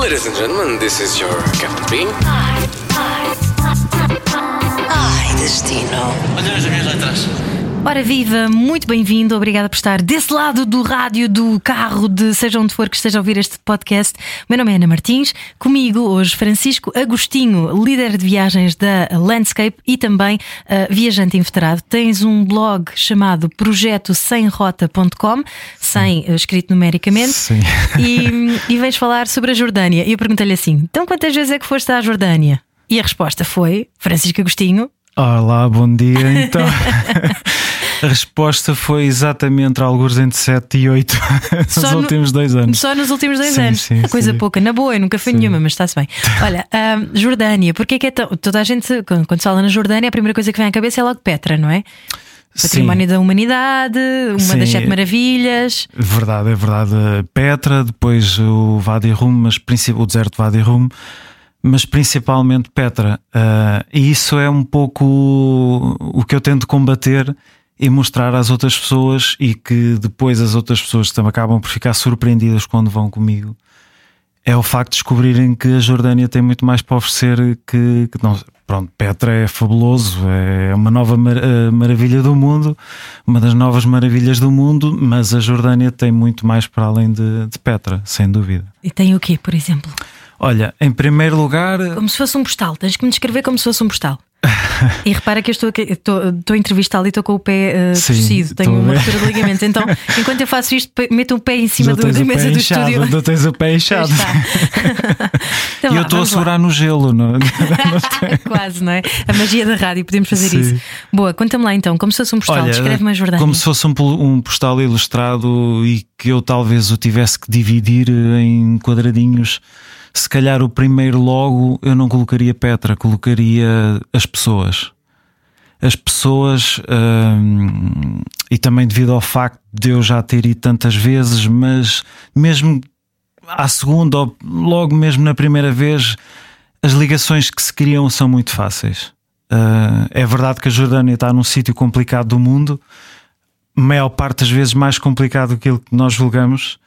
Ladies and gentlemen, this is your Captain Bean. Ai, destino. Ora viva, muito bem-vindo, obrigada por estar desse lado do rádio, do carro, de seja onde for que esteja a ouvir este podcast. O meu nome é Ana Martins, comigo hoje Francisco Agostinho, líder de viagens da Landscape e também uh, viajante inveterado. Tens um blog chamado projeto semrota.com, sem uh, escrito numericamente, Sim. e, e vens falar sobre a Jordânia. E eu perguntei-lhe assim: então quantas vezes é que foste à Jordânia? E a resposta foi: Francisco Agostinho, Olá, bom dia. Então, a resposta foi exatamente entre alguns entre 7 e 8 nos Só no- últimos dois anos. Só nos últimos dois Sim, anos. sim, Coisa sim. pouca. Na boa, eu nunca fui Sim. nenhuma, mas está-se bem. Olha, Jordânia, porque é que é tão. Toda a gente, quando se fala na Jordânia, a primeira coisa que vem à cabeça é logo Petra, não é? Património da humanidade, uma Sim. das sete maravilhas. Verdade, é verdade. Petra, depois o Wadi Rum, mas o deserto de Wadi Rum, mas principalmente Petra. Ah, e isso é um pouco o que eu tento combater e mostrar às outras pessoas e que depois as outras pessoas também acabam por ficar surpreendidas quando vão comigo. É o facto de descobrirem que a Jordânia tem muito mais para oferecer que, que não. Pronto, Petra é fabuloso, é uma nova mar- eh, maravilha do mundo, uma das novas maravilhas do mundo, mas a Jordânia tem muito mais para além de, de Petra, sem dúvida. E tem o quê, por exemplo? Olha, em primeiro lugar, Como se fosse um postal. Tens que me descrever como se fosse um postal. E repara que eu estou, aqui- estou, estou a entrevistá-lo e estou com o pé uh, Sim, torcido, tenho uma ruptura de ligamentos. Então, enquanto eu faço isto, meto o pé em cima do, da mesa do inchado, estúdio. já tens o pé inchado. Então E eu estou a vamos lá. segurar no gelo. Não? Quase, não é? A magia da rádio, podemos fazer Sim. isso. Boa, conta-me lá então, como se fosse um postal, descreve-me a Jordânia. Como se fosse um, um postal ilustrado e que eu talvez o tivesse que dividir em quadradinhos. Se calhar o primeiro logo eu não colocaria Petra, colocaria as pessoas. As pessoas, hum, e também devido ao facto de eu já ter ido tantas vezes, mas mesmo à segunda ou logo mesmo na primeira vez, as ligações que se criam são muito fáceis. Uh, é verdade que a Jordânia está num sítio complicado do mundo, maior parte das vezes mais complicado do que aquilo que nós julgamos,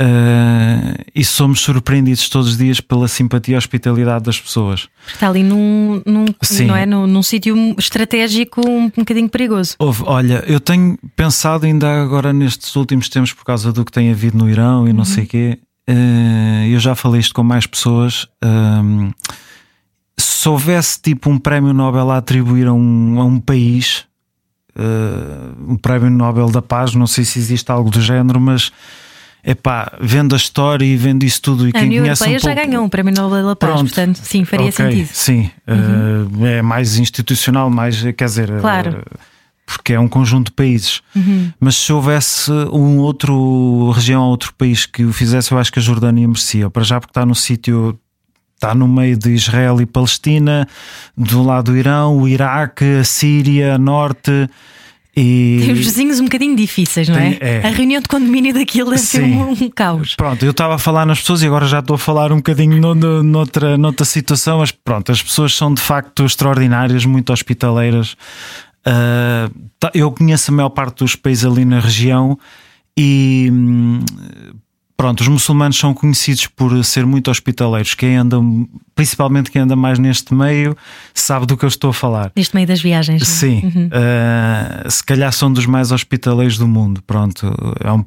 uh, e somos surpreendidos todos os dias pela simpatia e hospitalidade das pessoas. Está ali num, num, Sim. não é? num, num sítio estratégico um, um bocadinho perigoso. Houve- olha, eu tenho pensado ainda agora nestes últimos tempos por causa do que tem havido no Irão e não sei o quê. eh, eu já falei isto com mais pessoas. ehm, se houvesse tipo um prémio Nobel a atribuir a um, a um país, eh, um prémio Nobel da Paz, não sei se existe algo do género, mas epá, vendo a história e vendo isso tudo e A quem União conhece Europeia um já pouco, ganhou um prémio Nobel da Paz, Pronto. portanto, sim, faria Ok, sentido. Sim, eh, é mais institucional, mais quer dizer, eh, Claro. porque é um conjunto de países. Mas se houvesse um outro região, outro país que o fizesse, eu acho que a Jordânia merecia. Para já, porque está no sítio, está no meio de Israel e Palestina, do lado do Irão, o Iraque, a Síria, Norte. E... Tem os vizinhos um bocadinho difíceis, não é? É. A reunião de condomínio daquilo deve ser um, um caos. Pronto, eu estava a falar nas pessoas e agora já estou a falar um bocadinho no- no- noutra, noutra situação, mas pronto, as pessoas são de facto extraordinárias, muito hospitaleiras. Tá- eu conheço a maior parte dos países ali na região e hum, pronto, os muçulmanos são conhecidos por ser muito hospitaleiros. Quem anda, principalmente quem anda mais neste meio, sabe do que eu estou a falar. Neste meio das viagens. é? Sim, uh, se calhar são dos mais hospitaleiros do mundo. Pronto, é um-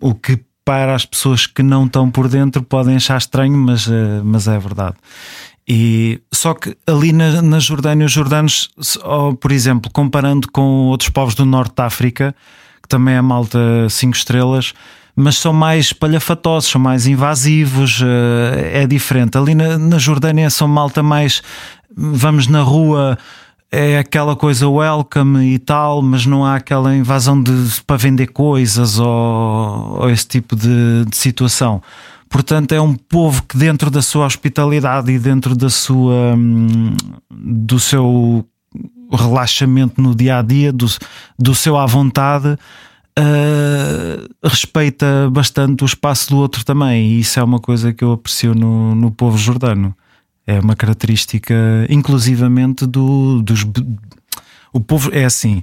o que para as pessoas que não estão por dentro podem achar estranho, mas, uh, mas é verdade. E só que ali na, na Jordânia, os jordanos, por exemplo, comparando com outros povos do norte da África, que também é malta 5 estrelas, mas são mais palhafatosos, são mais invasivos, eh, é diferente. Ali na, na Jordânia são malta mais vamos na rua, é aquela coisa welcome e tal, mas não há aquela invasão de, para vender coisas ou, ou esse tipo de, de situação. Portanto, é um povo que, dentro da sua hospitalidade e dentro da sua, hum, do seu relaxamento no dia a dia, do, do seu à vontade, uh, respeita bastante o espaço do outro também. E isso é uma coisa que eu aprecio no, no povo jordano. É uma característica, inclusivamente, do, dos. O povo é assim.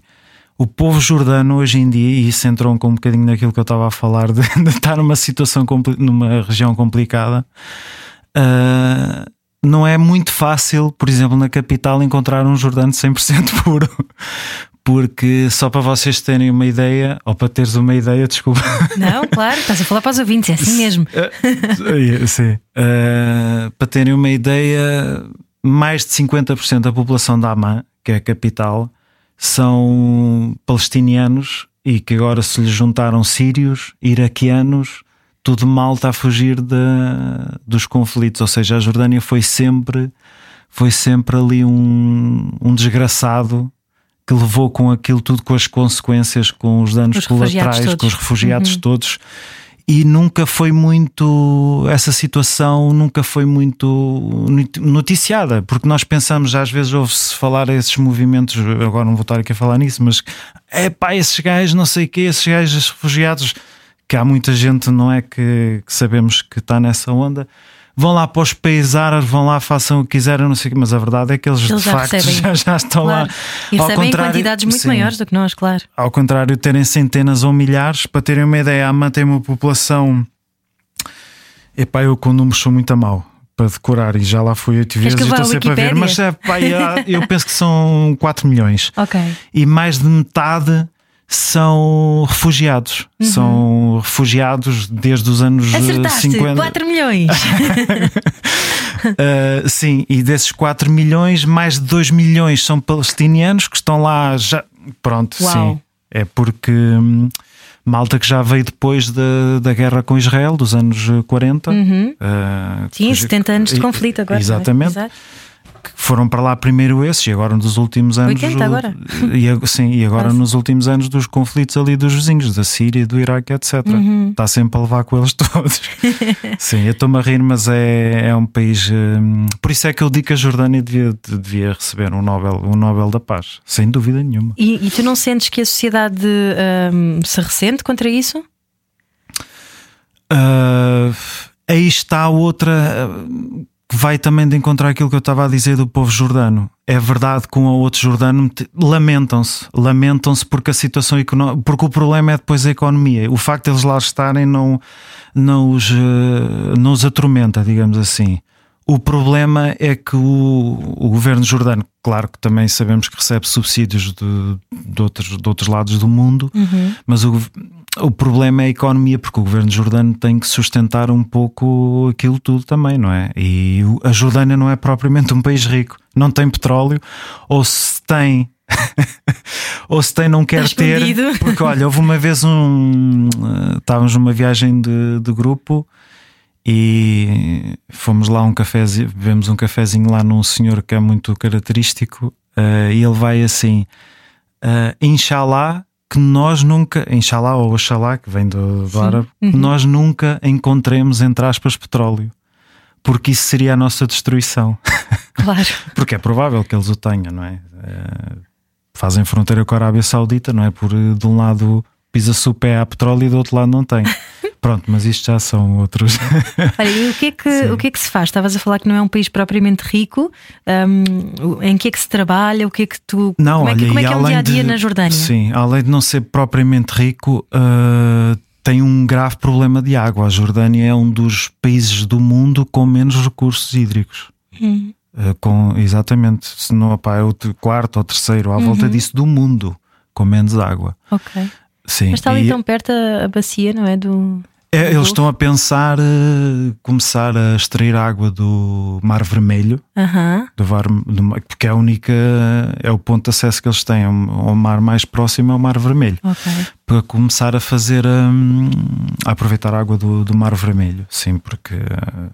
O povo jordano hoje em dia, e isso entrou um bocadinho naquilo que eu estava a falar, de, de estar numa situação, numa região complicada, uh, não é muito fácil, por exemplo, na capital, encontrar um Jordano 100% puro. Porque só para vocês terem uma ideia, ou para teres uma ideia, desculpa. Não, claro, estás a falar para os ouvintes, é assim mesmo. Sim. Uh, para terem uma ideia, mais de 50% da população da Amman, que é a capital, são palestinianos e que agora se lhes juntaram sírios, iraquianos, tudo mal está a fugir de, dos conflitos. Ou seja, a Jordânia foi sempre, foi sempre ali um, um desgraçado que levou com aquilo tudo, com as consequências, com os danos os colaterais, com os refugiados uhum. todos. E nunca foi muito essa situação nunca foi muito noticiada porque nós pensamos às vezes ouve-se falar esses movimentos agora não vou estar aqui a falar nisso mas é pá esses gajos não sei o que esses gajos refugiados que há muita gente não é que, que sabemos que está nessa onda vão lá para os países árabes, vão lá, façam o que quiserem, não sei o que, mas a verdade é que eles, eles de facto já, já, estão claro. lá. E recebem quantidades muito sim, maiores do que nós, claro. Ao contrário, terem centenas ou milhares, para terem uma ideia, a manter uma população. Epá, eu com números sou muito a mal para decorar e já lá fui oito vezes e estou sempre a ver, mas é, pá, eu penso que são 4 milhões. Ok. E mais de metade são refugiados. Uhum. São refugiados desde os anos Acertaste, 50. 4 milhões. uh, sim, e desses 4 milhões, mais de 2 milhões são palestinianos que estão lá já. Pronto, Uau. sim. É porque hum, malta que já veio depois da, da guerra com Israel, dos anos 40. Uhum. Uh, sim, 70 anos de conflito agora. Exatamente. É? Foram para lá primeiro esses e agora nos últimos anos. 80 agora? E, sim, e agora Quase. nos últimos anos dos conflitos ali dos vizinhos, da Síria, do Iraque, etc. Uhum. Está sempre a levar com eles todos. sim, eu estou-me a rir, mas é, é um país. Hum, por isso é que eu digo que a Jordânia devia, devia receber um Nobel, um Nobel da Paz, sem dúvida nenhuma. E, e tu não sentes que a sociedade hum, se ressente contra isso? Uh, aí está outra que vai também de encontrar aquilo que eu estava a dizer do povo jordano. É verdade que um ou outro jordano lamentam-se, lamentam-se porque a situação económica, porque o problema é depois a economia. O facto de eles lá estarem não, não, os, eh, não os atormenta, digamos assim. O problema é que o, o governo jordano, claro que também sabemos que recebe subsídios de, de, outros, de outros lados do mundo, uhum. mas o, o problema é a economia, porque o governo jordano tem que sustentar um pouco aquilo tudo também, não é? E a Jordânia não é propriamente um país rico, não tem petróleo, ou se tem. ou se tem, não quer ter. Porque olha, houve uma vez um. Uh, estávamos numa viagem de, de grupo e fomos lá um cafezinho, bebemos um cafezinho lá num senhor que é muito característico uh, e ele vai assim: uh, Inshallah que nós nunca, Inshallah ou Oxalá, que vem do, do árabe, uhum. que nós nunca encontremos, entre aspas, petróleo. Porque isso seria a nossa destruição. Claro. porque é provável que eles o tenham, não é? é fazem fronteira com a Arábia Saudita, não é? Por de um lado pisa-se o pé a petróleo e do outro lado não tem. Pronto, mas isto já são outros. Olha, e o que, é que, o que é que se faz? Estavas a falar que não é um país propriamente rico. Um, em que é que se trabalha? O que é que tu. Não, como é que, como é, que é um dia a dia de, na Jordânia? Sim, além de não ser propriamente rico, uh, tem um grave problema de água. A Jordânia é um dos países do mundo com menos recursos hídricos. Hum. Uh, com, exatamente, se não opa, é o quarto ou terceiro à uhum. volta disso do mundo com menos água. Ok. Sim. Mas está ali e... tão perto a, a bacia, não é? Do. É, eles estão a pensar uh, começar a extrair água do Mar Vermelho, do, var, do, porque é a única, é o ponto de acesso que eles têm. Ao, mar mais próximo é o Mar Vermelho. Okay. Para começar a fazer, um, a aproveitar a água do, do Mar Vermelho, sim, porque uh,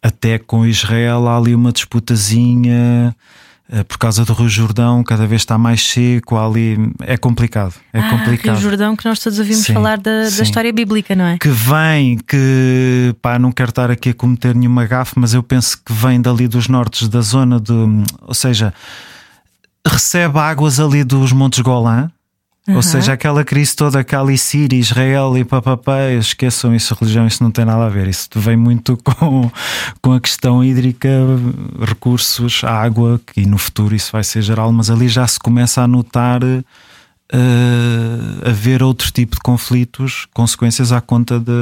até com Israel há ali uma disputazinha por causa do Rio Jordão, cada vez está mais seco, ali é complicado. É ah, complicado. Rio Jordão, que nós todos ouvimos sim, falar da, da, história bíblica, não é? Que vem, que pá, não quero estar aqui a cometer nenhuma gafe, mas eu penso que vem dali dos nortes da zona do. Ou seja, recebe águas ali dos Montes Golã Uhum. Ou seja, aquela crise toda, aquela Síria, Israel e papapá, esqueçam isso, religião, isso não tem nada a ver. Isso vem muito com, com a questão hídrica, recursos, água, que no futuro isso vai ser geral, mas ali já se começa a notar uh, haver outro tipo de conflitos, consequências à conta de,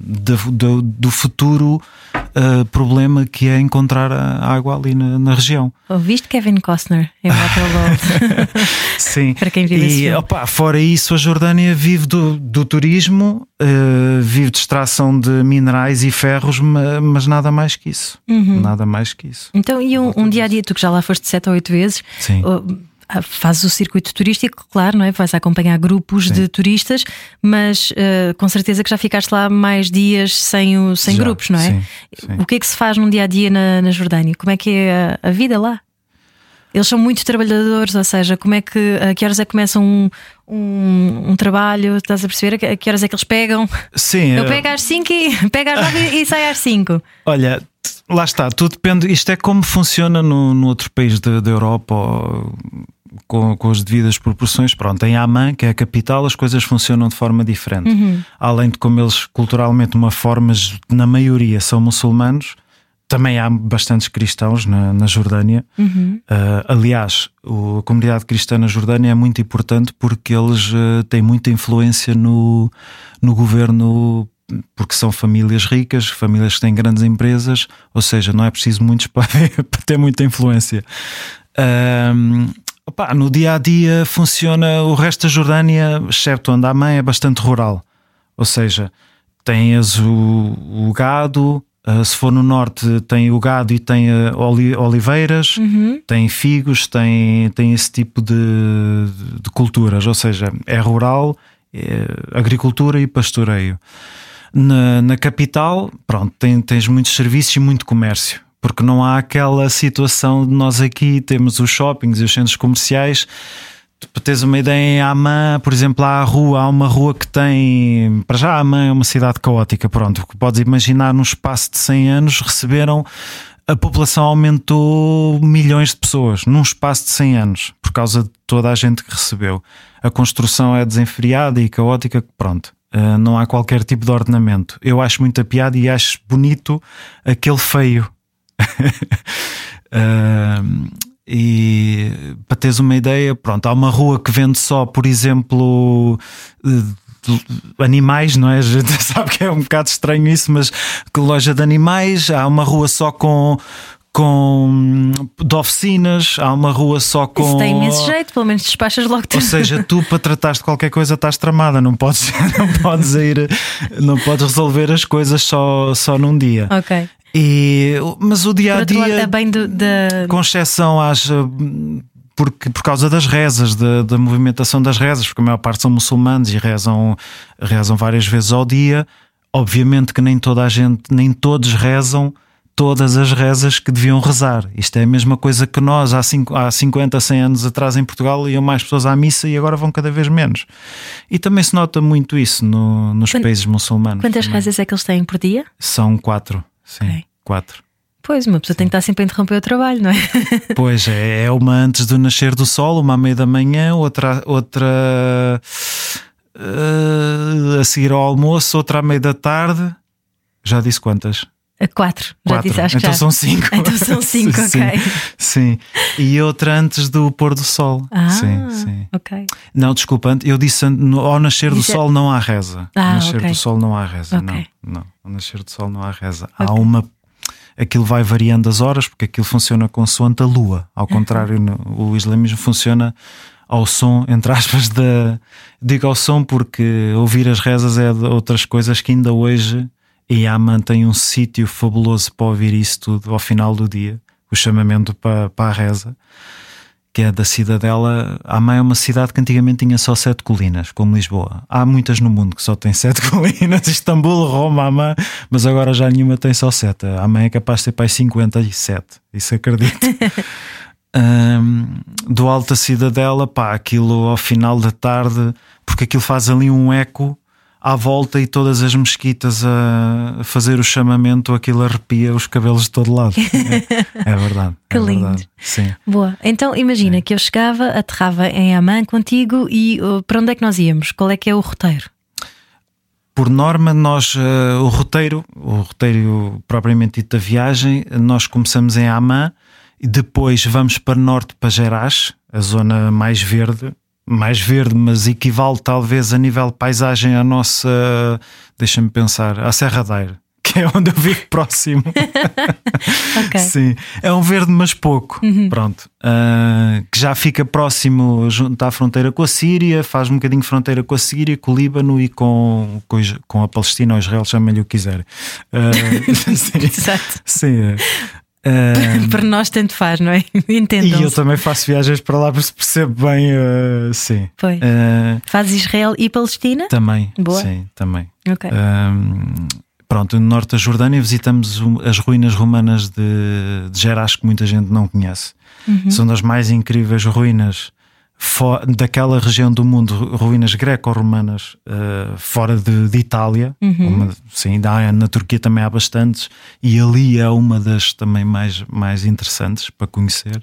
de, de do futuro uh, problema que é encontrar a água ali na, na região. Ouviste Kevin Costner em Waterworld? Sim. Para quem vive e, opa, fora isso, a Jordânia vive do, do turismo, uh, vive de extração de minerais e ferros, mas, nada mais que isso. Uhum. Nada mais que isso. Então, e um, um dia a dia, tu que já lá foste sete ou oito vezes, Sim. Ah, fazes o circuito turístico, claro, não é? Vais acompanhar grupos Sim. de turistas, mas uh, com certeza que já ficaste lá mais dias sem, o, sem já, grupos, não é? Sim, sim. O que é que se faz num dia a dia na, na Jordânia? Como é que é a, a, vida lá? Eles são muito trabalhadores, ou seja, como é que a que horas é que começam um, um, um, trabalho? Estás a perceber? A que horas é que eles pegam? Sim, eu, eu... pego às 5 e pego às 9 e sai às 5. Olha, lá está, tudo depende. Isto é como funciona no, no outro país da Europa. Ou com, com as devidas proporções. Pronto, em Amman, que é a capital, as coisas funcionam de forma diferente. Uhum. Além de como eles culturalmente, uma forma, na maioria, são muçulmanos. Também há bastantes cristãos na, na Jordânia. Uhum. Uh, aliás, o, a comunidade cristã na Jordânia é muito importante porque eles uh, têm muita influência no, no governo porque são famílias ricas, famílias que têm grandes empresas, ou seja, não é preciso muitos para, para ter muita influência. Um, Opa, no dia a dia funciona o resto da Jordânia, exceto onde a mãe é bastante rural. Ou seja, tens o, o gado, uh, se for no norte, tem o gado e tem uh, oli, oliveiras, uhum. tem figos, tem, tem esse tipo de, de culturas. Ou seja, é rural, é agricultura e pastoreio. Na, na capital, pronto, tem, tens muitos serviços e muito comércio porque não há aquela situação de nós aqui temos os shoppings e os centros comerciais. Para teres uma ideia, em Amã, por exemplo, há a rua, há uma rua que tem. Para já, Amã é uma cidade caótica. Pronto, podes imaginar, num espaço de 100 anos, receberam. A população aumentou milhões de pessoas num espaço de 100 anos, por causa de toda a gente que recebeu. A construção é desenfreada e caótica, pronto. Uh, não há qualquer tipo de ordenamento. Eu acho muita piada e acho bonito aquele feio uh, e para teres uma ideia, pronto, há uma rua que vende só, por exemplo, animais, não é? A gente sabe que é um bocado estranho isso, mas que loja de animais, há uma rua só com com de oficinas, há uma rua só com. Isso tem imenso jeito, pelo menos despachas logo Ou seja, tu para tratar de qualquer coisa estás tramada, não podes, não podes ir, não podes resolver as coisas só, só num dia. Ok. E, mas o dia a dia, bem do, de... com exceção às porque, por causa das rezas, da, da, movimentação das rezas, porque a maior parte são muçulmanos e rezam, rezam várias vezes ao dia. Obviamente que nem toda a gente, nem todos rezam todas as rezas que deviam rezar. Isto é a mesma coisa que nós há, cinco, há 50, 100 anos atrás em Portugal iam mais pessoas à missa e agora vão cada vez menos. E também se nota muito isso no, nos Quant, países muçulmanos. Quantas também. rezas é que eles têm por dia? São quatro. Sim, okay. quatro. Pois, uma pessoa Sim. tem que estar sempre a interromper o trabalho, não é? Pois é, é uma antes do nascer do sol, uma à meia da manhã, outra, outra uh, a seguir ao almoço, outra à meia da tarde. Já disse quantas? Quatro, já Quatro. disse, acho então que já. são cinco. Então são cinco, sim, ok. Sim. E outra antes do pôr do sol. Ah, sim, sim. ok. Não, desculpa, eu disse ao nascer do sol não há reza. Ah, ao nascer okay. do sol não há reza. Okay. Não, não. Ao nascer do sol não há reza. Há uma. Aquilo vai variando as horas, porque aquilo funciona consoante a lua. Ao contrário, o islamismo funciona ao som, entre aspas, da. Digo ao som porque ouvir as rezas é de outras coisas que ainda hoje e Amman tem um sítio fabuloso para ouvir isso tudo ao final do dia, o chamamento para, para a reza, que é da cidadela. Amman é uma cidade que antigamente tinha só sete colinas, como Lisboa. Há muitas no mundo que só tem sete colinas, Istambul, Roma, Amman, mas agora já nenhuma tem só sete. Amman é capaz de ter para 57, isso acredito. um, do alto da cidadela, pá, aquilo ao final da tarde, porque aquilo faz ali um eco à volta e todas as mesquitas a fazer o chamamento, aquilo arrepia os cabelos de todo lado. É, é verdade. que é lindo. Verdade. Sim. Boa. Então imagina é. que eu chegava, aterrava em Amã contigo e uh, para onde é que nós íamos? Qual é que é o roteiro? Por norma, nós uh, o roteiro, o roteiro propriamente dito da viagem, nós começamos em Amã e depois vamos para norte para Gerais, a zona mais verde, mais verde, mas equivale talvez a nível paisagem à nossa, deixa-me pensar, à Serra da Aire. Que é onde eu vivo próximo. Ok. Sim, é um verde, mas pouco. Pronto. Ah, que já fica próximo, junto à fronteira com a Síria, faz um bocadinho fronteira com a Síria, com o Líbano e com, com, com a Palestina ou Israel, chamem-lhe o que quiserem. Ah, sim, Exato. sim. Para nós tanto faz, não é? e eu também faço viagens para lá, por isso percebo bem. ah, sim. Foi. Ah, Faz Israel e Palestina? também. Boa. Sim, também. Ok. Pronto, no norte da Jordânia visitamos as ruínas romanas de, de Geras que muita gente não conhece. São das mais incríveis ruínas daquela região do mundo, ru- ruínas greco-romanas ah, fora de, de Itália. Uma- sim, dá- na Turquia também há bastantes, e ali é uma das também mais, mais interessantes para conhecer.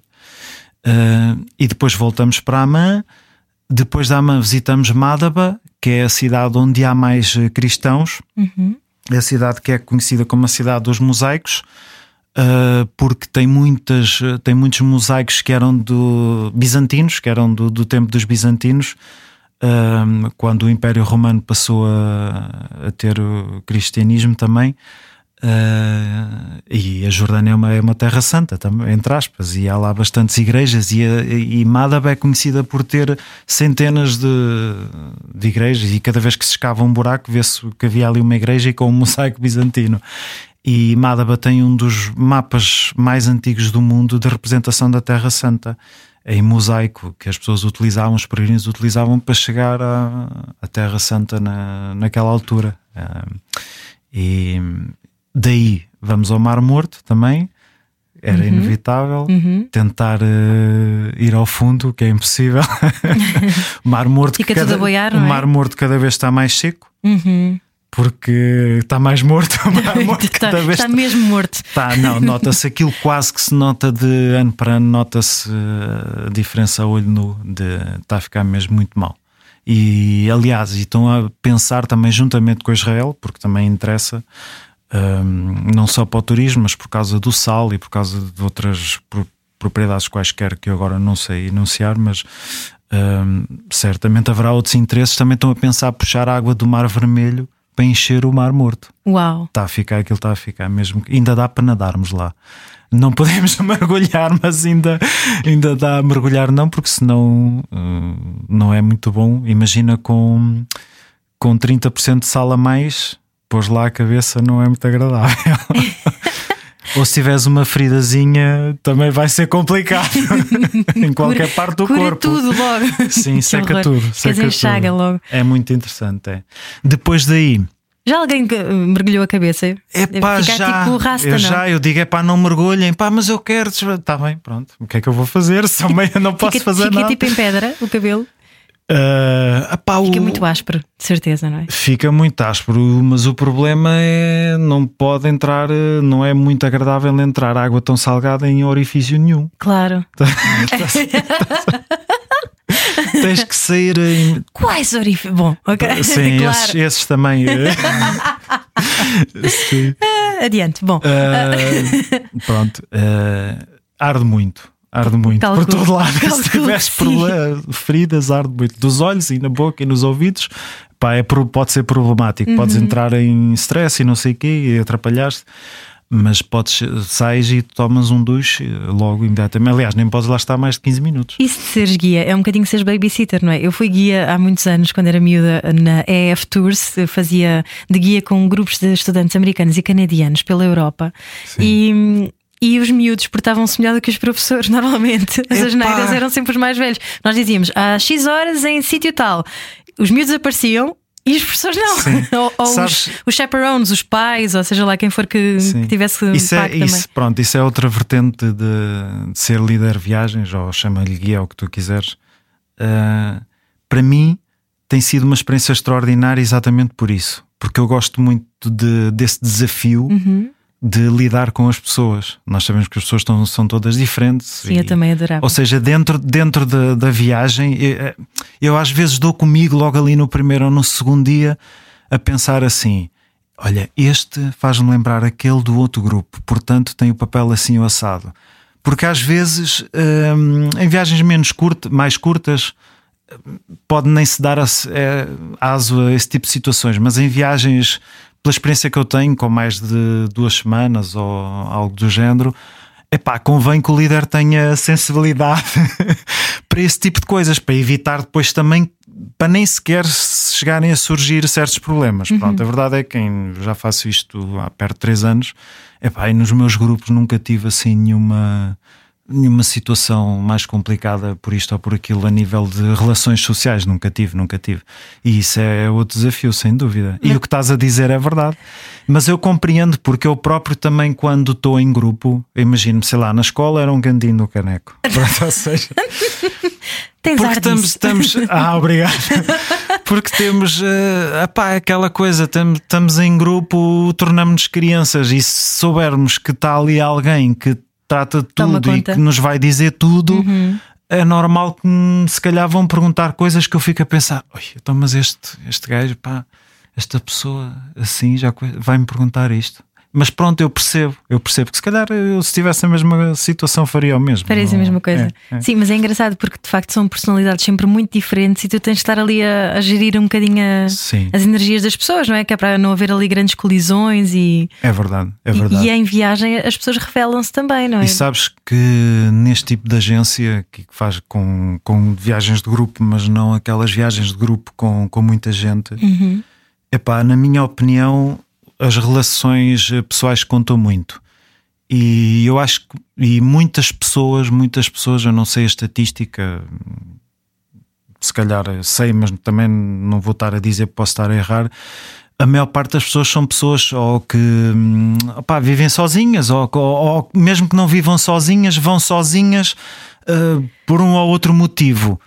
Ah, e depois voltamos para Amã. Depois da Amã visitamos Madaba, que é a cidade onde há mais eh, cristãos. É a cidade que é conhecida como a cidade dos mosaicos, ah, porque tem, muitas, tem muitos mosaicos que eram do bizantinos, que eram do, do tempo dos bizantinos, ah, quando o Império Romano passou a, a ter o cristianismo também. Ah, e a Jordânia é uma, é uma terra santa, também, entre aspas, e há lá bastantes igrejas. E, e Madaba é conhecida por ter centenas de, de igrejas, e cada vez que se escava um buraco, vê-se que havia ali uma igreja e com um mosaico bizantino. E Madaba tem um dos mapas mais antigos do mundo de representação da Terra Santa, em mosaico, que as pessoas utilizavam, os peregrinos utilizavam para chegar à, à Terra Santa na, naquela altura. E daí vamos ao Mar Morto também. Era Uhum. inevitável tentar eh, ir ao fundo, que é impossível. o Mar Morto, Fica cada, a boiar, é? Mar Morto cada vez está mais seco, Uhum. Porque está mais morto. Morto está, está mesmo morto. Tá, não, nota-se aquilo quase que se nota de ano para ano, nota-se eh, a diferença a olho nu, de está a ficar mesmo muito mal. E aliás, estão a pensar também juntamente com Israel, porque também interessa, hum, não só para o turismo, mas por causa do sal e por causa de outras pro- propriedades quaisquer que eu agora não sei enunciar, mas hum, certamente haverá outros interesses. Também estão a pensar puxar a água do Mar Vermelho para encher o Mar Morto. Uau. está a ficar aquilo está a ficar mesmo. Ainda dá para nadarmos lá. Não podemos mergulhar mas ainda ainda dá a mergulhar não porque senão hum, não é muito bom. Imagina com com 30% de sal a mais pôs lá a cabeça não é muito agradável ou se tiveres uma feridazinha também vai ser complicado em qualquer Cura- parte do cura corpo tudo logo. sim seca horror. tudo seca tudo. logo. é muito interessante é. depois daí Já alguém uh, mergulhou a cabeça? É pá, já. tipo rasta, eu não? já, eu digo, é pá, não mergulhem, pá, mas eu quero. Está bem, pronto. O que é que eu vou fazer? Se eu meio não posso Fica, fazer fica nada. tipo em pedra o cabelo. Ah, epá, Fica o- muito áspero, de certeza, não é? Fica muito áspero, mas o problema é não pode entrar, não é muito agradável entrar água tão salgada em orifício nenhum. Claro. Tens que sair em. Quais orifícios? Bom, ok. Sim, claro. esses, esses também. Sim. Adiante. Bom, Ah, pronto, ah, arde muito. Arde muito Calculo- por todo lado. calculo Se tiveres que sim. proble- feridas, arde muito dos olhos e na boca e nos ouvidos. Pá, é, pode ser problemático. Podes Uhum. entrar em stress e não sei o quê e atrapalhar-te. Mas podes, sais e tomas um duche logo imediatamente. Aliás, nem podes lá estar mais de 15 minutos. Isso de seres guia é um bocadinho seres babysitter, não é? Eu fui guia há muitos anos, quando era miúda, na EF Tours, fazia de guia com grupos de estudantes americanos e canadianos pela Europa. E. E os miúdos portavam-se melhor do que os professores, normalmente. As Epá! asneiras eram sempre os mais velhos. Nós dizíamos, às X horas em sítio tal. Os miúdos apareciam e os professores não. Ou ou os, Sabes- os chaperones, os pais, ou seja lá quem for que, que tivesse isso é, impacto também. isso, pronto, isso é outra vertente de, de ser líder de viagens, ou chama-lhe guia, o que tu quiseres. Ah, para mim, tem sido uma experiência extraordinária exatamente por isso, porque eu gosto muito de, desse desafio Uhum. De lidar com as pessoas. Nós sabemos que as pessoas estão, são todas diferentes. Sim, e- eu também adorava. ou seja, dentro, dentro da, da viagem, eu, eu às vezes dou comigo logo ali no primeiro ou no segundo dia a pensar assim: olha, este faz-me lembrar aquele do outro grupo, portanto tem o papel assim o assado. Porque às vezes, hum, em viagens menos curtas, mais curtas, pode nem se dar a, é, aso a esse tipo de situações, mas em viagens, pela experiência que eu tenho, com mais de duas semanas ou algo do género, epá, convém que o líder tenha sensibilidade para esse tipo de coisas, para evitar depois também, para nem sequer chegarem a surgir certos problemas. Uhum. Pronto, a verdade é que já faço isto há perto de três anos, epá, e nos meus grupos nunca tive assim nenhuma nenhuma situação mais complicada por isto ou por aquilo a nível de relações sociais. Nunca tive, nunca tive. E isso é outro desafio, sem dúvida. E o que estás a dizer é verdade. Mas eu compreendo, porque eu próprio também, quando estou em grupo, imagino-me, sei lá, na escola era um gandinho no caneco. Pronto, ou seja. Tens porque estamos, estamos. Ah, obrigado. Porque temos uh, epá, aquela coisa, estamos em grupo, tornamos-nos crianças e se soubermos que está ali alguém que trata de tudo e que nos vai dizer tudo, uhum. é normal que se calhar vão perguntar coisas que eu fico a pensar: então, mas este, este gajo, pá, esta pessoa assim já vai me perguntar isto. Mas pronto, eu percebo, eu percebo que se calhar eu, se tivesse a mesma situação faria o mesmo. Faria a mesma coisa. É, é. Sim, mas é engraçado porque de facto são personalidades sempre muito diferentes e tu tens de estar ali a, a gerir um bocadinho a, as energias das pessoas, não é? Que é para não haver ali grandes colisões e. É verdade, é verdade. E, e em viagem as pessoas revelam-se também, não é? E sabes que neste tipo de agência que faz com, com viagens de grupo, mas não aquelas viagens de grupo com, com muita gente, uhum. epá, na minha opinião as relações eh, pessoais contam muito. E eu acho que e muitas pessoas, muitas pessoas, eu não sei a estatística, se calhar sei, mas também não vou estar a dizer, posso estar a errar. A maior parte das pessoas são pessoas ou que hum, opá, vivem sozinhas, ou, ou, ou, mesmo que não vivam sozinhas, vão sozinhas uh, por um ou outro motivo.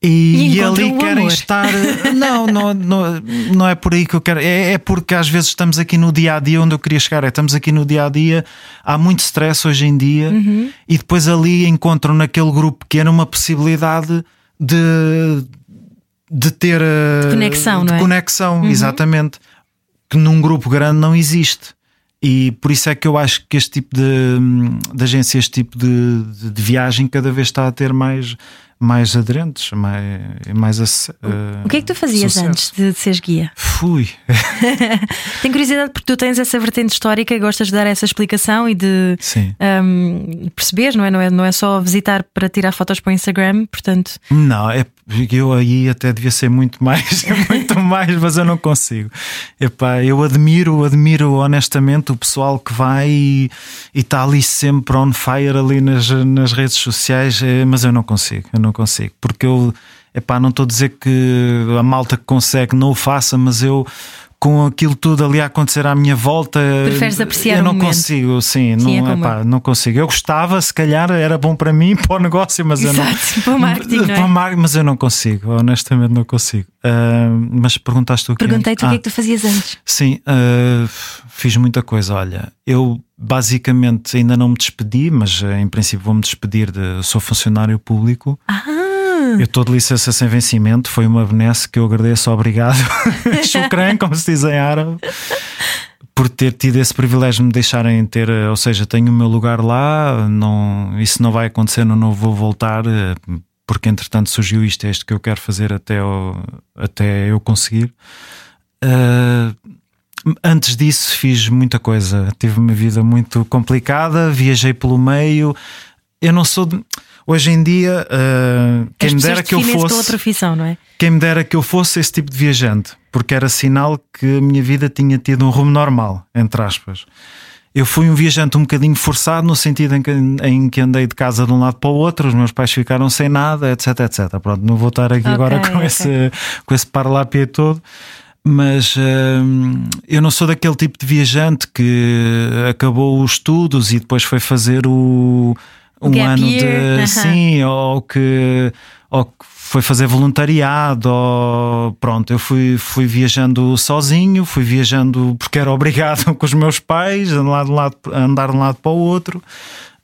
E, e ali querem amor. estar. Não, não, não, não é por aí que eu quero. É, é porque às vezes estamos aqui no dia a dia onde eu queria chegar. É, estamos aqui no dia a dia, há muito stress hoje em dia, uhum. e depois ali encontram naquele grupo pequeno uma possibilidade de, de ter. De eh, conexão, de não é? Conexão, uhum. exatamente. Que num grupo grande não existe. E por isso é que eu acho que este tipo de, de agência, este tipo de, de, de viagem, cada vez está a ter mais mais aderentes, mais, mais uh, O que é que tu fazias sucesso. antes de, de seres guia? Fui. Tenho curiosidade porque tu tens essa vertente histórica, gostas de dar essa explicação e de um, perceber, não é? não é? Não é só visitar para tirar fotos para o Instagram, portanto. Não, é eu aí até devia ser muito mais, muito mais, mas eu não consigo. Epá, eu admiro, admiro honestamente o pessoal que vai e está ali sempre on fire ali nas, nas redes sociais, eh, mas eu não consigo, eu não consigo, porque eu epá, não estou a dizer que a malta que consegue não o faça, mas eu com aquilo tudo ali a acontecer à minha volta. Preferes apreciar Eu não consigo, sim, sim não, é epá, não consigo. Eu gostava, se calhar era bom para mim, para o negócio, mas Exato, eu não. Para o marketing, para o marketing, mas eu não consigo, honestamente não consigo. Uh, mas perguntaste o que Perguntei-te ah, o que é que tu fazias antes. Sim, uh, fiz muita coisa. Olha, eu basicamente ainda não me despedi, mas em princípio vou-me despedir de. Sou funcionário público. Ah eu estou de licença sem vencimento, foi uma benesse que eu agradeço, obrigado. Shukran, como se diz em árabe. Por ter tido esse privilégio de me deixarem ter, ou seja, tenho o meu lugar lá, não, isso não vai acontecer, não, não vou voltar, porque entretanto surgiu isto, é isto que eu quero fazer até, até eu conseguir. Uh, antes disso fiz muita coisa, tive uma vida muito complicada, viajei pelo meio. Eu não sou de Hoje em dia, uh, quem me dera que eu fosse. Pela profissão, não é? Quem me dera que eu fosse esse tipo de viajante, porque era sinal que a minha vida tinha tido um rumo normal, entre aspas. Eu fui um viajante um bocadinho forçado, no sentido em que, em que andei de casa de um lado para o outro, os meus pais ficaram sem nada, etc, etc. Pronto, não vou estar aqui okay, agora com, okay. esse, com esse parlapia todo mas uh, eu não sou daquele tipo de viajante que acabou os estudos e depois foi fazer o, um Gap ano year. de sim, ou que, ou que foi fazer voluntariado, ou pronto, eu fui, fui viajando sozinho, fui viajando porque era obrigado com os meus pais, andar de um lado, andar de um lado para o outro.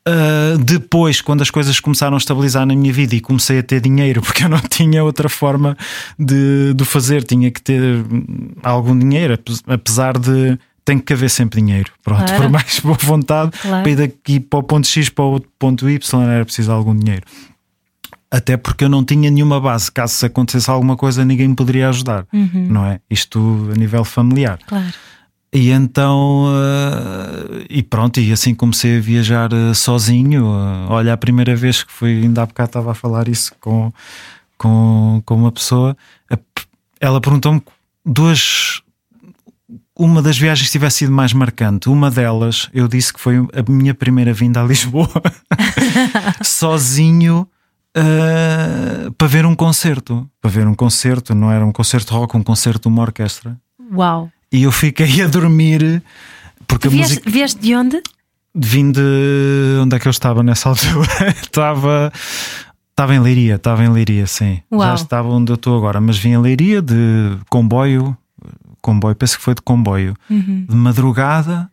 Uh, depois, quando as coisas começaram a estabilizar na minha vida e comecei a ter dinheiro, porque eu não tinha outra forma de, de fazer, tinha que ter algum dinheiro, apesar de tem que haver sempre dinheiro. Pronto, claro. por mais boa vontade, claro. para ir daqui para o ponto X para o ponto Y era preciso algum dinheiro. Até porque eu não tinha nenhuma base. Caso se acontecesse alguma coisa, ninguém me poderia ajudar, não é? Isto a nível familiar. Claro. E então, uh, e pronto, e assim comecei a viajar uh, sozinho. Uh, olha, a primeira vez que fui, ainda há bocado estava a falar isso com, com, com uma pessoa, ela perguntou-me duas. Uma das viagens tivesse sido mais marcante, uma delas eu disse que foi a minha primeira vinda a Lisboa, sozinho, para ver um concerto. Para ver um concerto, não era um concerto rock, um concerto de uma orquestra. Uau! E eu fiquei a dormir porque vieste, a música. Vieste de onde? Vim de onde é que eu estava nessa altura? estava. Estava em Leiria, estava em Leiria, sim. Uau. Já estava onde eu estou agora, mas vim em Leiria de comboio, comboio, penso que foi de comboio, Uhum. de madrugada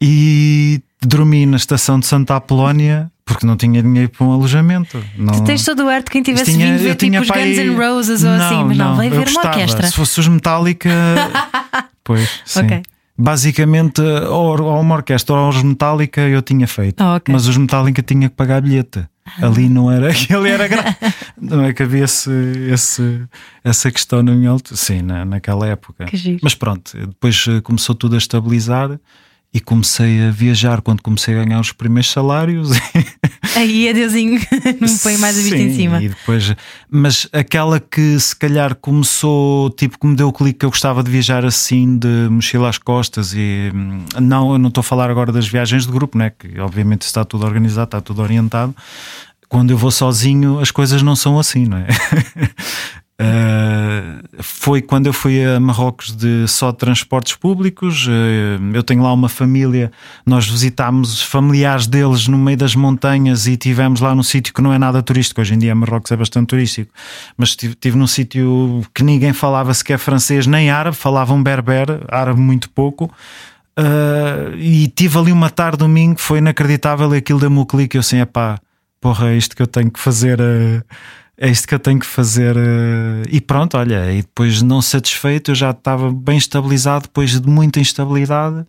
e dormi na estação de Santa Apolónia porque não tinha dinheiro para um alojamento. Não... Tu tens todo o ar de quem tivesse Tinha- vindo ver tipo os Guns N' Roses ou assim, mas não, veio eu ver uma gostava. orquestra. Se fosse os Metallica, pois, sim. Ok. Basicamente, ou, ou uma orquestra ou os Metallica eu tinha feito, Ah, ok. mas os Metallica tinha que pagar bilhete. Ali não era, ali era gra... não é que havia esse, esse, essa questão na minha altura, sim, na, naquela época. Mas pronto, depois eh, começou tudo a estabilizar e comecei a viajar quando comecei a ganhar os primeiros salários. Aí, adeusinho, não me põe mais a vista em cima. E depois, mas aquela que se calhar começou, tipo, que me deu o clique que eu gostava de viajar assim, de mochila às costas. E hum, não, eu não estou a falar agora das viagens de grupo, né? Que obviamente está tudo organizado, está tudo orientado. Quando eu vou sozinho, as coisas não são assim, não é? Uh, foi quando eu fui a Marrocos de só de transportes públicos. Uh, eu tenho lá uma família, nós visitámos os familiares deles no meio das montanhas e tivemos lá num sítio que não é nada turístico. Hoje em dia Marrocos é bastante turístico, mas estive, num sítio que ninguém falava sequer francês nem árabe, falavam berber, árabe muito pouco. Uh, e tive ali uma tarde domingo, foi inacreditável. Aquilo deu-me o clique. Eu assim, epá, porra, é isto que eu tenho que fazer. Uh, é isto que eu tenho que fazer. uh, E pronto, olha, e depois não satisfeito, eu já estava bem estabilizado, depois de muita instabilidade,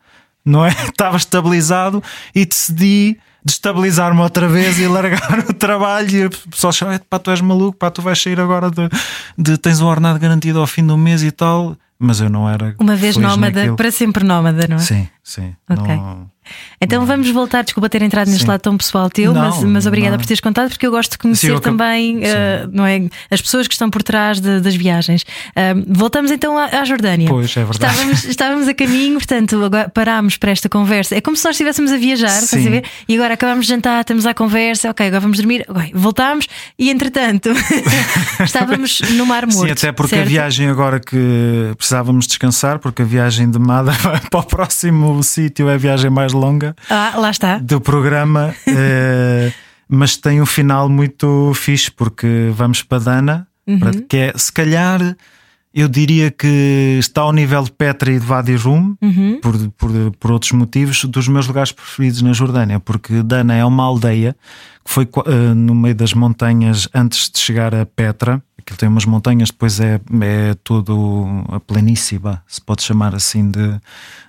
não é? Estava estabilizado e decidi destabilizar-me outra vez e largar o trabalho. E o pessoal chama: pá, tu és maluco, pá, tu vais sair agora de, de tens um ordenado garantido ao fim do mês e tal. Mas eu não era. Uma vez nómada, naquilo. para sempre nómada, não é? Sim, sim. Ok. Não- Então vamos voltar, desculpa ter entrado neste Sim. lado tão pessoal teu, Não, mas, mas obrigada não. por teres contado, porque eu gosto de conhecer Sim, eu também Sim. eh, não é, as pessoas que estão por trás de- das viagens. Ah, voltamos então à, à Jordânia. Pois, é verdade. Estávamos, estávamos a caminho, portanto, agora parámos para esta conversa. É como se nós estivéssemos a viajar, estás a ver? E agora acabamos de jantar, estamos à conversa, ok, agora vamos dormir, ok, voltámos e entretanto estávamos no Mar Morto. Sim, até porque certo? a viagem agora que precisávamos descansar, porque a viagem de Mada para o próximo sítio é a viagem mais longa Ah, lá está. do programa, eh, mas tem um final muito fixe, porque vamos para Dana, Uhum. para- que é se calhar. Eu diria que está ao nível de Petra e de Wadi Rum, Uhum. por, por, por outros motivos, dos meus lugares preferidos na Jordânia, porque Dana é uma aldeia que foi eh, no meio das montanhas antes de chegar a Petra. Aquilo tem umas montanhas, depois é, é tudo a planície, se pode chamar assim, de,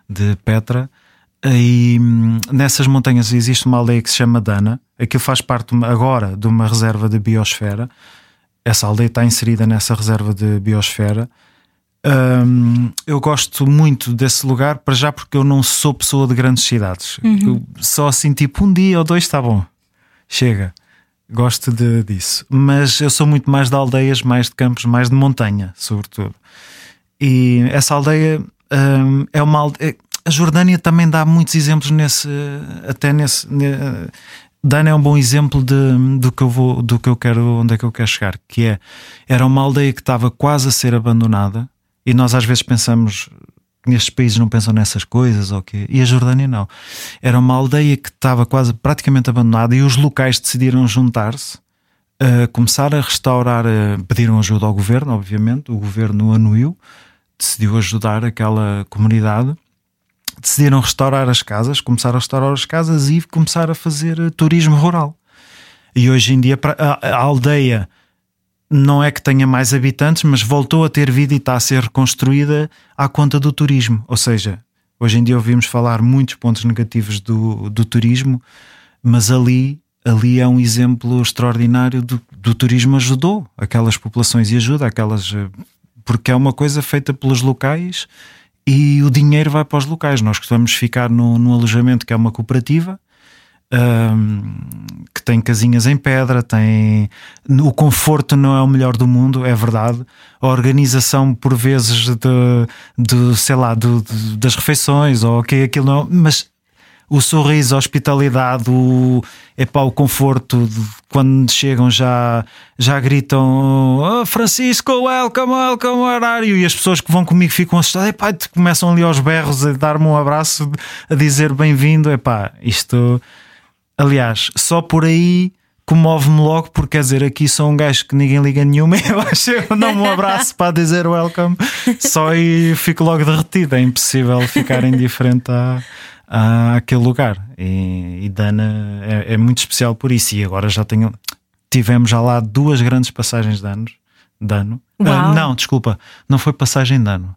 de Petra. E hum, nessas montanhas existe uma aldeia que se chama Dana. Aquilo faz parte agora de uma reserva de biosfera. Essa aldeia está inserida nessa reserva de biosfera. Hum, eu gosto muito desse lugar, para já porque eu não sou pessoa de grandes cidades. Eu só assim, tipo, um dia ou dois está bom. Chega. Gosto de, disso. Mas eu sou muito mais de aldeias, mais de campos, mais de montanha, sobretudo. E essa aldeia hum, é uma aldeia. A Jordânia também dá muitos exemplos nesse. Até nesse. ne- Dana é um bom exemplo de, do que eu vou, do que eu quero, onde é que eu quero chegar, que é era uma aldeia que estava quase a ser abandonada, e nós às vezes pensamos nestes países não pensam nessas coisas, ou quê? e a Jordânia não. Era uma aldeia que estava quase praticamente abandonada e os locais decidiram juntar-se a começar a restaurar, eh, pediram ajuda ao governo, obviamente, o governo anuiu, decidiu ajudar aquela comunidade, decidiram restaurar as casas, começar a restaurar as casas e começar a fazer eh, turismo rural. E hoje em dia a aldeia não é que tenha mais habitantes, mas voltou a ter vida e está a ser reconstruída à conta do turismo. Ou seja, hoje em dia ouvimos falar muitos pontos negativos do, do turismo, mas ali, ali é um exemplo extraordinário do, do turismo ajudou aquelas populações e ajuda aquelas. eh, Porque é uma coisa feita pelos locais e o dinheiro vai para os locais. Nós costumamos ficar no, no alojamento que é uma cooperativa. hum, que tem casinhas em pedra, tem o conforto não é o melhor do mundo, é verdade. A organização por vezes de, de sei lá, de- de- das refeições ou que aquilo não, mas o sorriso, a hospitalidade, o, epá, o conforto, de- quando chegam já, já gritam "Oh, Francisco, welcome, welcome, you? E as pessoas que vão comigo ficam assustadas, epá, começam ali aos berros a dar-me um abraço, a dizer bem-vindo, epá, isto, aliás, só por aí comove-me logo, porque quer dizer, aqui sou um gajo que ninguém liga nenhuma, eu acho eu dou-me um abraço para dizer welcome, só e fico logo derretido, é impossível ficar indiferente a, a aquele lugar. E, e Dana é, é muito especial por isso. E agora já tenho, tivemos já lá duas grandes passagens de anos. De ano. Uau. Ah, não, desculpa, não foi passagem de ano.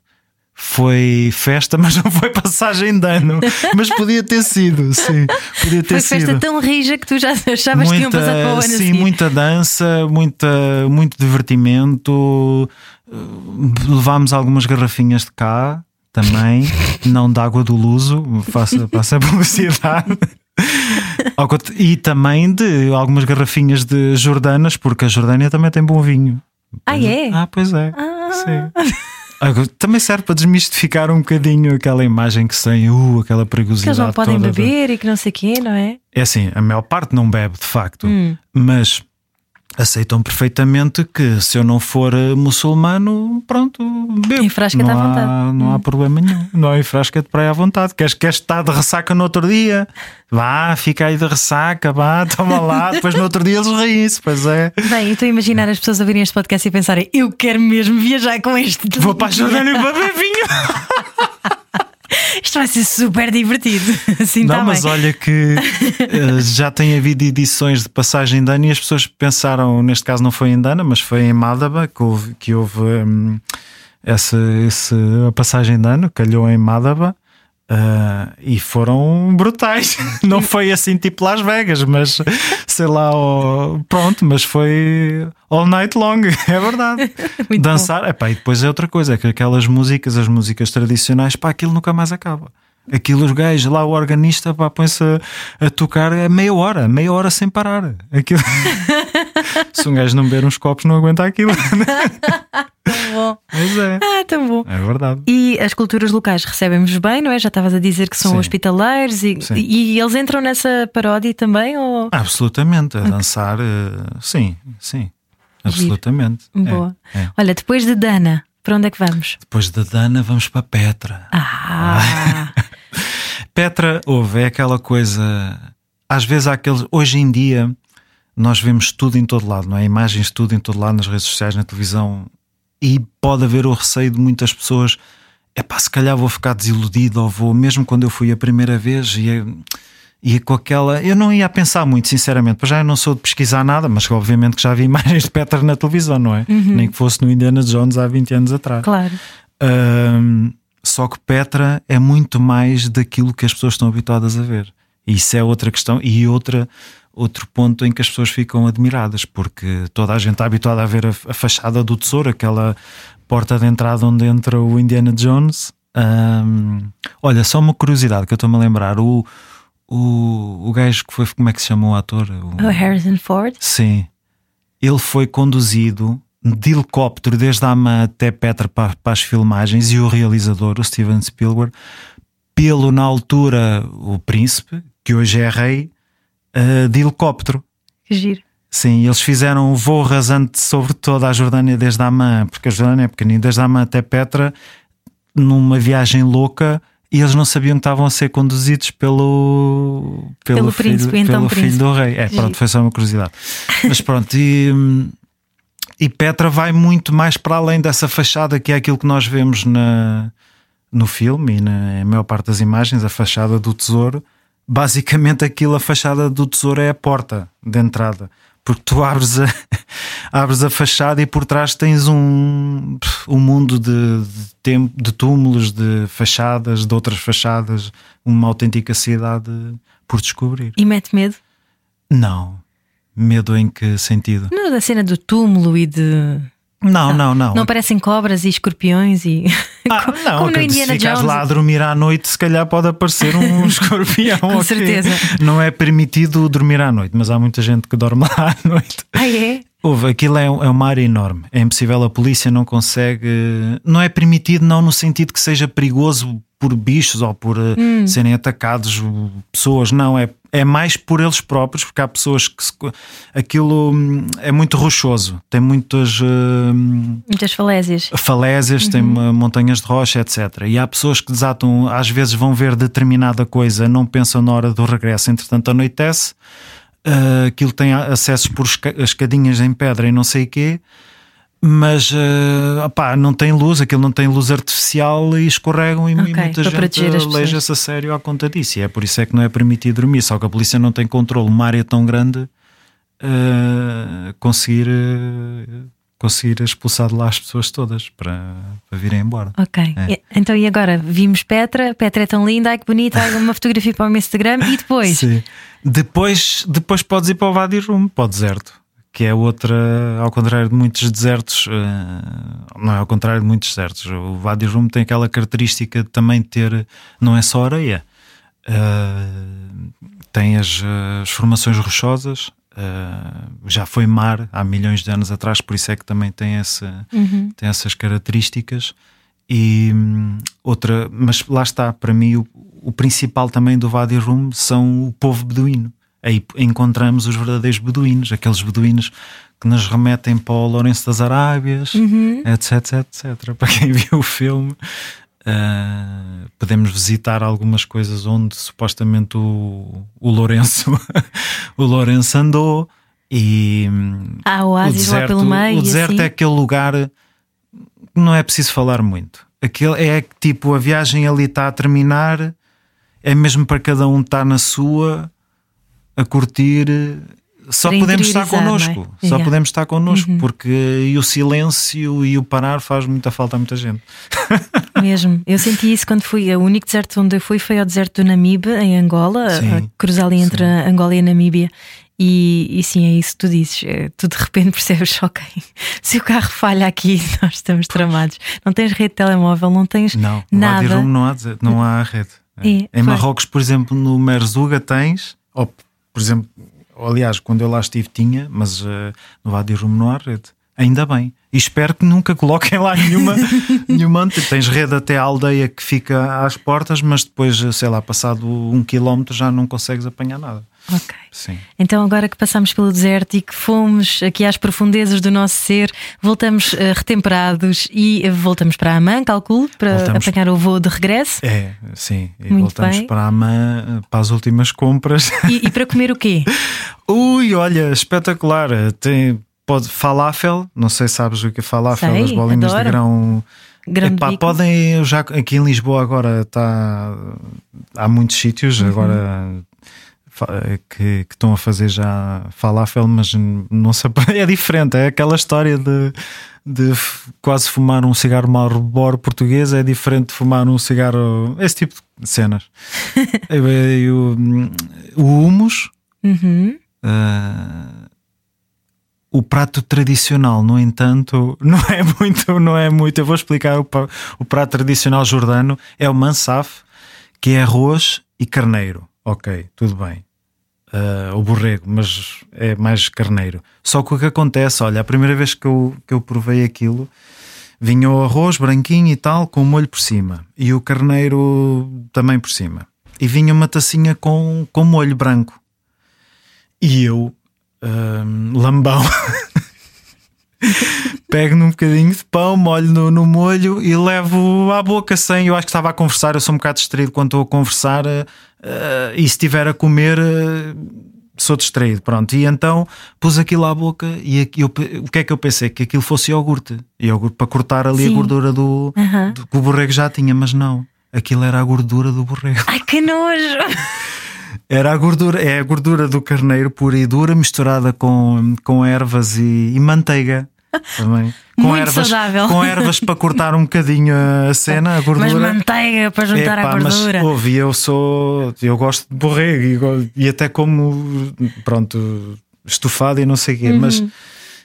Foi festa, mas não foi passagem de ano. Mas podia ter sido, sim. Podia ter Foi sido festa tão rija que tu já achavas que iam passar para o ano sim, seguir. muita dança, muita, muito divertimento. Uh, Levámos algumas garrafinhas de cá também, não de água do Luso, faça, faça a publicidade. E também de algumas garrafinhas de Jordanas, porque a Jordânia também tem bom vinho. Ah, é? Ah, pois é. Sim. Agora, Também serve para desmistificar um bocadinho aquela imagem que se tem, uh, aquela Que perigosidade. eles não podem toda de- beber e que não sei o quê, não é? é assim, a maior parte não bebe de facto, Hum. mas aceitam perfeitamente que se eu não for eh, muçulmano, pronto, bebo. Enfrasca-te não à há, vontade. Hum. Não há problema nenhum. Não há enfrasca de praia à vontade. Queres, queres estar de ressaca no outro dia? Vá, fica aí de ressaca, vá, toma lá. Depois no outro dia eles riem-se, pois é. Bem, estou a imaginar as pessoas ouvirem este podcast e pensarem: eu quero mesmo viajar com este. Vou para a Jordânia para beber vinho. Isto vai ser super divertido. Assim Não, tá mas bem. olha que eh, já tem havido edições de passagem de ano e as pessoas pensaram, neste caso não foi em Dana, mas foi em Madaba que houve, que houve hum, essa, esse, a passagem de ano, calhou em Madaba. Ah, e foram brutais. Não foi assim tipo Las Vegas, mas sei lá, ó, pronto, mas foi all night long, é verdade. Muito Dançar, epá, e depois é outra coisa, é que aquelas músicas, as músicas tradicionais, pá, aquilo nunca mais acaba. Aquilo, os gajos, lá o organista, põe-se a, a tocar é meia hora, meia hora sem parar. Aquilo... Se um gajo não beber uns copos, não aguenta aquilo. Tão bom. Mas é, Ah, tão bom. é verdade. E as culturas locais recebem-nos bem, não é? Já estavas a dizer que são Sim. hospitaleiros e, e eles entram nessa paródia também? Ou... Absolutamente, a dançar, eh, sim, sim, absolutamente. É, Boa. é. Olha, depois de Dana, para onde é que vamos? Depois da Dana, vamos para Petra. Ah, Petra, houve, é aquela coisa. Às vezes há aqueles. Hoje em dia, nós vemos tudo em todo lado, não é? Imagens de tudo em todo lado, nas redes sociais, na televisão, e pode haver o receio de muitas pessoas. É pá, se calhar vou ficar desiludido, ou vou, mesmo quando eu fui a primeira vez, ia, ia com aquela. Eu não ia pensar muito, sinceramente, pois já eu não sou de pesquisar nada, mas obviamente que já vi imagens de Petra na televisão, não é? Nem que fosse no Indiana Jones há 20 anos atrás. claro. Ahm, só que Petra é muito mais daquilo que as pessoas estão habituadas a ver. E isso é outra questão e outra, outro ponto em que as pessoas ficam admiradas, porque toda a gente está habituada a ver a, a fachada do tesouro, aquela porta de entrada onde entra o Indiana Jones. Ahm, olha, só uma curiosidade que eu estou-me a lembrar: o, o, o gajo que foi, como é que se chama o ator? O- O Harrison Ford. Sim. Ele foi conduzido de helicóptero desde a AMA até Petra para, para as filmagens e o realizador, o Steven Spielberg, pelo na altura o príncipe, que hoje é rei, eh, de helicóptero. Que giro. Sim, eles fizeram um voo rasante sobre toda a Jordânia desde a AMA, porque a Jordânia é pequenina, desde a AMA até Petra, numa viagem louca. E eles não sabiam que estavam a ser conduzidos pelo, Pelo filho, príncipe, então pelo príncipe. filho do rei. É, pronto, foi só uma curiosidade. Mas pronto, e, e Petra vai muito mais para além dessa fachada que é aquilo que nós vemos na, no filme e na maior parte das imagens, a fachada do tesouro. Basicamente, aquilo, a fachada do tesouro é a porta de entrada. Porque tu abres a, abres a fachada e por trás tens um, um mundo de, de, tempo, de túmulos, de fachadas, de outras fachadas, uma autêntica cidade por descobrir. E mete medo? Não, Medo em que sentido? Não, da cena do túmulo e de. Não, não, não. Não parecem cobras e escorpiões e. Ah, não, Como no Indiana se ficares Jones. lá a dormir à noite, se calhar pode aparecer um escorpião. Com ok. certeza. Não é permitido dormir à noite, mas há muita gente que dorme lá à noite. Ah, é? Houve, aquilo é, é uma área enorme. É impossível, a polícia não consegue. Não é permitido, não no sentido que seja perigoso por bichos ou por eh, Hum. serem atacados pessoas, não. É, é mais por eles próprios, porque há pessoas que. se- aquilo hum, é muito rochoso, tem muitas. hum, Muitas falésias. falésias, tem uh, montanhas de rocha, etc. E há pessoas que desatam, às vezes vão ver determinada coisa, não pensam na hora do regresso, entretanto anoitece. uh, aquilo tem acessos por esca- escadinhas em pedra e não sei o quê, mas uh, opá, não tem luz, aquilo não tem luz artificial e escorregam e, Ok, e muita gente aleija-se a sério à conta disso. E é por isso é que não é permitido dormir, só que a polícia não tem controle, uma área tão grande uh, conseguir. uh, Conseguir expulsar de lá as pessoas todas para, para virem embora. Ok. É. Então e agora? Vimos Petra, Petra é tão linda, ai que bonita, ai, uma fotografia para o meu Instagram e depois? Sim. Depois, depois podes ir para o Wadi Rum, para o deserto, que é outra, ao contrário de muitos desertos, eh, não é ao contrário de muitos desertos. O Wadi Rum tem aquela característica de também ter, não é só areia, eh, tem as, as formações rochosas. eh, já foi mar há milhões de anos atrás, por isso é que também tem, esse, tem essas características. E hum, outra, mas lá está, para mim, o, o principal também do Wadi Rum são o povo beduíno. Aí encontramos os verdadeiros beduínos, aqueles beduínos que nos remetem para o Lourenço das Arábias, etc, etc. Para quem viu o filme, ah, podemos visitar algumas coisas onde supostamente o, o Lourenço o Lourenço andou e Há o lá pelo meio. o deserto assim. é aquele lugar que não é preciso falar muito. Aquele é que tipo a viagem ali está a terminar, é mesmo para cada um estar na sua a curtir. Só Para podemos estar é? connosco, só Yeah. Uhum. podemos estar connosco, porque e o silêncio e o parar faz muita falta a muita gente. Mesmo. Eu senti isso quando fui. O único deserto onde eu fui foi ao deserto do Namibe, em Angola, Sim, a cruzar ali entre a Angola e Namíbia. E, e sim, é isso que tu dizes. É, Tu de repente percebes, ok, se o carro falha aqui, nós estamos tramados. Não tens rede de telemóvel, não tens Não, nada. Não há, não há rede. É, em. Marrocos, por exemplo, no Merzuga tens, ou por exemplo, aliás, quando eu lá estive tinha, mas eh, no Wadi Rum não há rede. Ainda bem. E espero que nunca coloquem lá nenhuma, nenhuma. Tens rede até à aldeia que fica às portas, mas depois, sei lá, passado um quilómetro já não consegues apanhar nada. Ok. Sim. Então, agora que passamos pelo deserto e que fomos aqui às profundezas do nosso ser, voltamos eh, retemperados e eh, voltamos para Amã, calculo, para Voltamos. apanhar o voo de regresso. É, sim. E Muito voltamos bem. para a Amã, para as últimas compras. E, e para comer o quê? Ui, olha, espetacular. Tem pode, falafel, não sei se sabes o que é falafel, Sei, as bolinhas adoro. de grão. Epá, podem, já aqui em Lisboa agora está há muitos sítios Uhum. agora que, que estão a fazer já falafel, mas não sei, é diferente, é aquela história de, de quase fumar um cigarro Marlboro português é diferente de fumar um cigarro, esse tipo de cenas. O, humus Uhum. Uh, o prato tradicional, no entanto, não é muito, não é muito. Eu vou explicar o, o prato tradicional jordano é o mansaf, que é arroz e carneiro. Ok, tudo bem. Uh, o borrego, mas é mais carneiro. Só que o que acontece, olha, a primeira vez que eu, que eu provei aquilo, vinha o arroz branquinho e tal, com o molho por cima, e o carneiro também por cima, e vinha uma tacinha com, com molho branco. E eu, hum, lambão, pego num bocadinho de pão, molho no, no molho e levo à boca sem. Eu acho que estava a conversar, eu sou um bocado distraído quando estou a conversar, eh, e se estiver a comer. eh, Sou distraído, pronto. E então pus aquilo à boca e aqui eu o que é que eu pensei? Que aquilo fosse iogurte. Iogurte para cortar ali Sim. a gordura do, do que o borrego já tinha, mas não. Aquilo era a gordura do borrego. Ai, que nojo! Era a gordura, é a gordura do carneiro pura e dura misturada com, com ervas e, e manteiga também. Com Muito ervas, saudável. Com ervas para cortar um bocadinho a cena, a gordura. Mas manteiga para juntar Epá, à gordura. Mas, ouve, eu sou. Eu gosto de borrego e, e até como. Pronto. estufado e não sei o quê, mas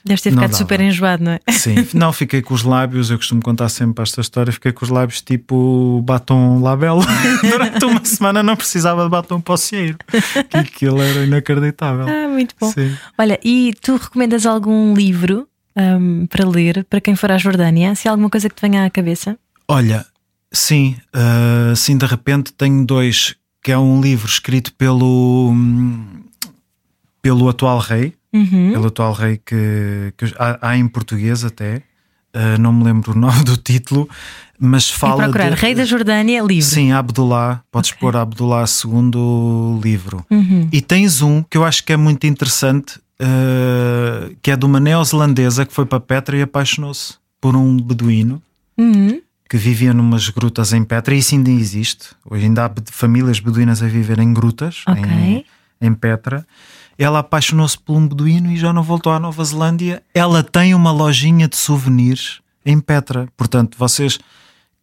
Deves ter ficado super enjoado, não é? sim, não fiquei com os lábios. Eu costumo contar sempre esta história. Fiquei com os lábios tipo batom labelo. Durante uma semana não precisava de batom para o cieiro, que aquilo era inacreditável. Ah, muito bom. Sim. Olha, e tu recomendas algum livro hum, para ler para quem for à Jordânia? Se há alguma coisa que te venha à cabeça? Olha, sim, ah, sim, de repente tenho dois, que é um livro escrito pelo, hum, pelo atual rei, Uhum. pelo atual rei que, que há, há em português até, ah, não me lembro o nome do título, mas fala procurar de, Rei da Jordânia, livro. Sim, Abdullah, podes pôr Abdullah segundo livro. Uhum. E tens um que eu acho que é muito interessante, ah, que é de uma neozelandesa que foi para Petra e apaixonou-se por um beduíno Uhum. que vivia numas grutas em Petra, e isso ainda existe. Hoje ainda há famílias beduínas a viver em grutas Ok. em, em Petra. Ela apaixonou-se por um beduíno e já não voltou à Nova Zelândia. Ela tem uma lojinha de souvenirs em Petra. Portanto, vocês,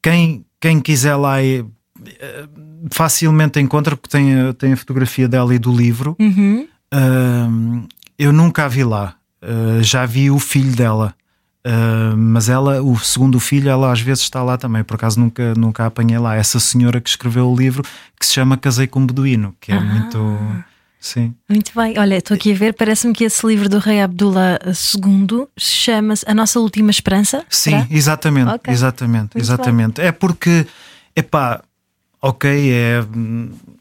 quem, quem quiser lá, é, facilmente encontra, porque tem, a- tem a fotografia dela e do livro. Uhum. Eu nunca a vi lá. Ah, já vi o filho dela. Ah, mas ela, o segundo filho, ela às vezes está lá também. Por acaso nunca, nunca a apanhei lá. Essa senhora que escreveu o livro que se chama Casei com um Beduíno, que é muito. Sim. Muito bem. Olha, estou aqui a ver, parece-me que esse livro do Rei Abdullah II chama-se A Nossa Última Esperança. Sim, será? exatamente, Ok. exatamente, bem. exatamente. É porque, epá, ok, é,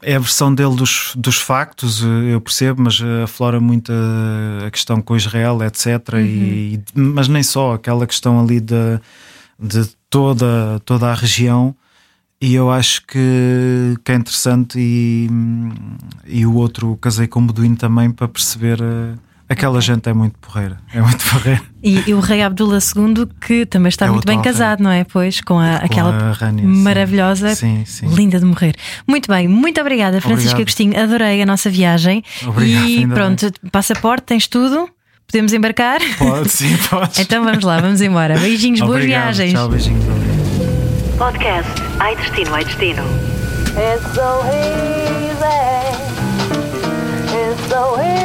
é a versão dele dos, dos factos, eu percebo, mas aflora muito a, a questão com Israel, etc. E, mas nem só, aquela questão ali de, de toda, toda a região. E eu acho que, que é interessante e, e o outro casei com o Beduíno também para perceber eh, aquela gente é muito porreira, é muito porreira. E, e o Rei Abdullah II, que também está É muito bem casado, não é? Pois, com, a, Com aquela a Rania, sim. maravilhosa, Sim, sim. linda de morrer. Muito bem, muito obrigada, Francisco Obrigado. Agostinho. Adorei a nossa viagem. Obrigado, e pronto, passaporte, tens tudo? Podemos embarcar? Pode, sim, pode. Então vamos lá, vamos embora. Beijinhos, boas Obrigado, viagens. Tchau, beijinhos. obrigado. Podcast Ai Destino, Ai Destino. It's so easy. It's so easy